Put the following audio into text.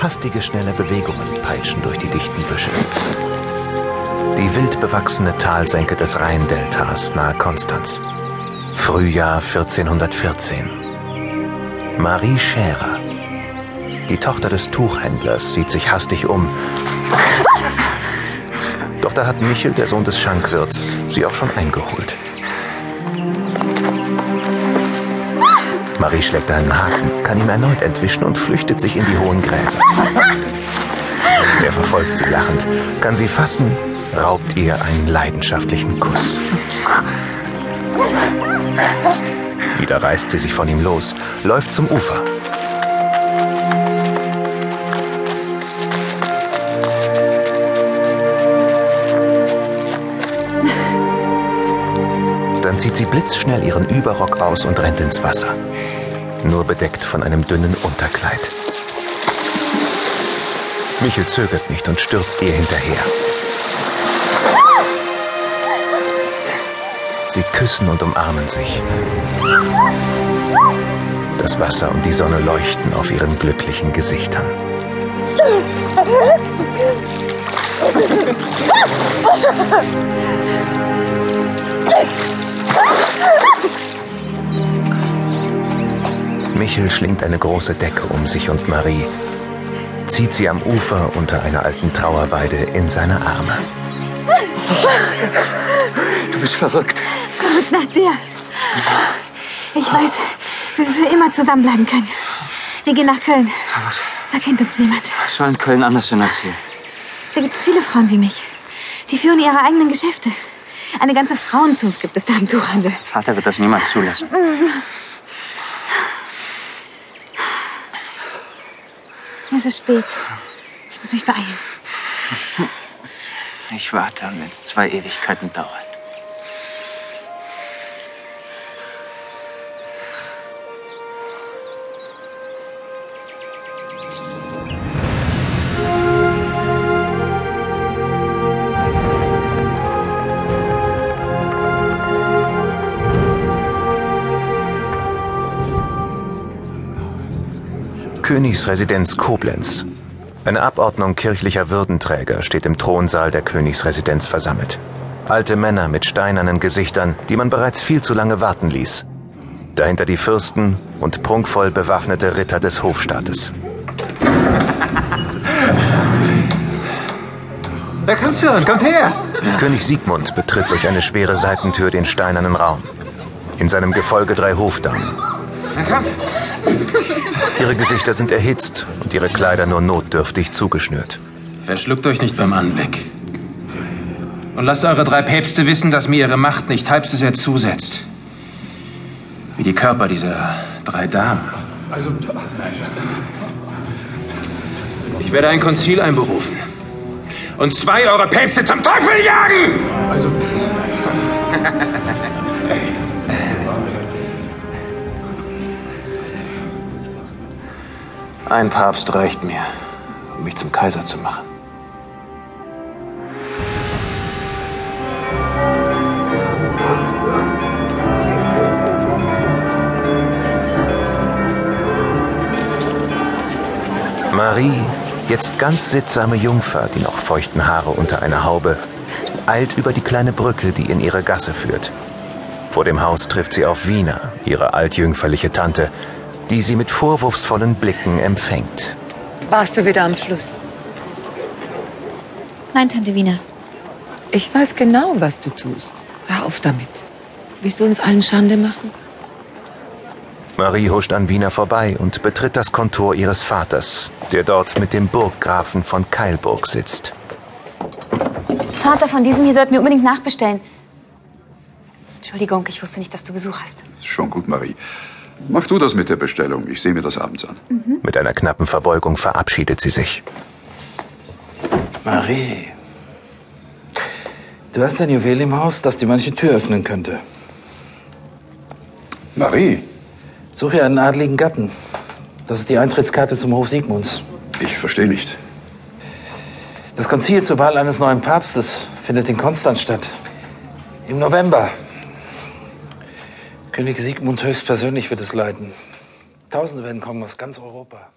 Hastige, schnelle Bewegungen peitschen durch die dichten Büsche. Die wild bewachsene Talsenke des Rheindeltas nahe Konstanz. Frühjahr 1414. Marie Scherer, die Tochter des Tuchhändlers, sieht sich hastig um. Doch da hat Michel, der Sohn des Schankwirts, sie auch schon eingeholt. Marie schlägt einen Haken, kann ihm erneut entwischen und flüchtet sich in die hohen Gräser. Er verfolgt sie lachend, kann sie fassen, raubt ihr einen leidenschaftlichen Kuss. Wieder reißt sie sich von ihm los, läuft zum Ufer. Dann zieht sie blitzschnell ihren Überrock aus und rennt ins Wasser. Nur bedeckt von einem dünnen Unterkleid. Michel zögert nicht und stürzt ihr hinterher. Sie küssen und umarmen sich. Das Wasser und die Sonne leuchten auf ihren glücklichen Gesichtern. Michel schlingt eine große Decke um sich und Marie, zieht sie am Ufer unter einer alten Trauerweide in seine Arme. Du bist verrückt. Verrückt nach dir. Ich weiß, wie wir für immer zusammenbleiben können. Wir gehen nach Köln. Da kennt uns niemand. Was soll in Köln anders sein als hier? Da gibt es viele Frauen wie mich. Die führen ihre eigenen Geschäfte. Eine ganze Frauenzunft gibt es da im Tuchhandel. Vater wird das niemals zulassen. Ist spät. Ich muss mich beeilen. Ich warte, wenn es zwei Ewigkeiten dauert. Königsresidenz Koblenz. Eine Abordnung kirchlicher Würdenträger steht im Thronsaal der Königsresidenz versammelt. Alte Männer mit steinernen Gesichtern, die man bereits viel zu lange warten ließ. Dahinter die Fürsten und prunkvoll bewaffnete Ritter des Hofstaates. Wer kommt schon? Kommt her! König Siegmund betritt durch eine schwere Seitentür den steinernen Raum. In seinem Gefolge drei Hofdamen. Na kommt! Ihre Gesichter sind erhitzt und ihre Kleider nur notdürftig zugeschnürt. Verschluckt euch nicht beim Anblick. Und lasst eure drei Päpste wissen, dass mir ihre Macht nicht halb so sehr zusetzt. Wie die Körper dieser drei Damen. Ich werde ein Konzil einberufen. Und zwei eure Päpste zum Teufel jagen! Ein Papst reicht mir, um mich zum Kaiser zu machen. Marie, jetzt ganz sittsame Jungfer, die noch feuchten Haare unter einer Haube, eilt über die kleine Brücke, die in ihre Gasse führt. Vor dem Haus trifft sie auf Wiener, ihre altjüngferliche Tante, die sie mit vorwurfsvollen Blicken empfängt. Warst du wieder am Fluss? Nein, Tante Wiener. Ich weiß genau, was du tust. Hör auf damit. Willst du uns allen Schande machen? Marie huscht an Wiener vorbei und betritt das Kontor ihres Vaters, der dort mit dem Burggrafen von Keilburg sitzt. Vater, von diesem hier sollten wir unbedingt nachbestellen. Entschuldigung, ich wusste nicht, dass du Besuch hast. Schon gut, Marie. Mach du das mit der Bestellung. Ich sehe mir das abends an. Mit einer knappen Verbeugung verabschiedet sie sich. Marie, du hast ein Juwel im Haus, das dir manche Tür öffnen könnte. Marie, Suche einen adligen Gatten. Das ist die Eintrittskarte zum Hof Siegmunds. ich verstehe nicht. Das Konzil zur Wahl eines neuen Papstes findet in Konstanz statt. Im November. König Siegmund höchstpersönlich wird es leiten. Tausende werden kommen aus ganz Europa.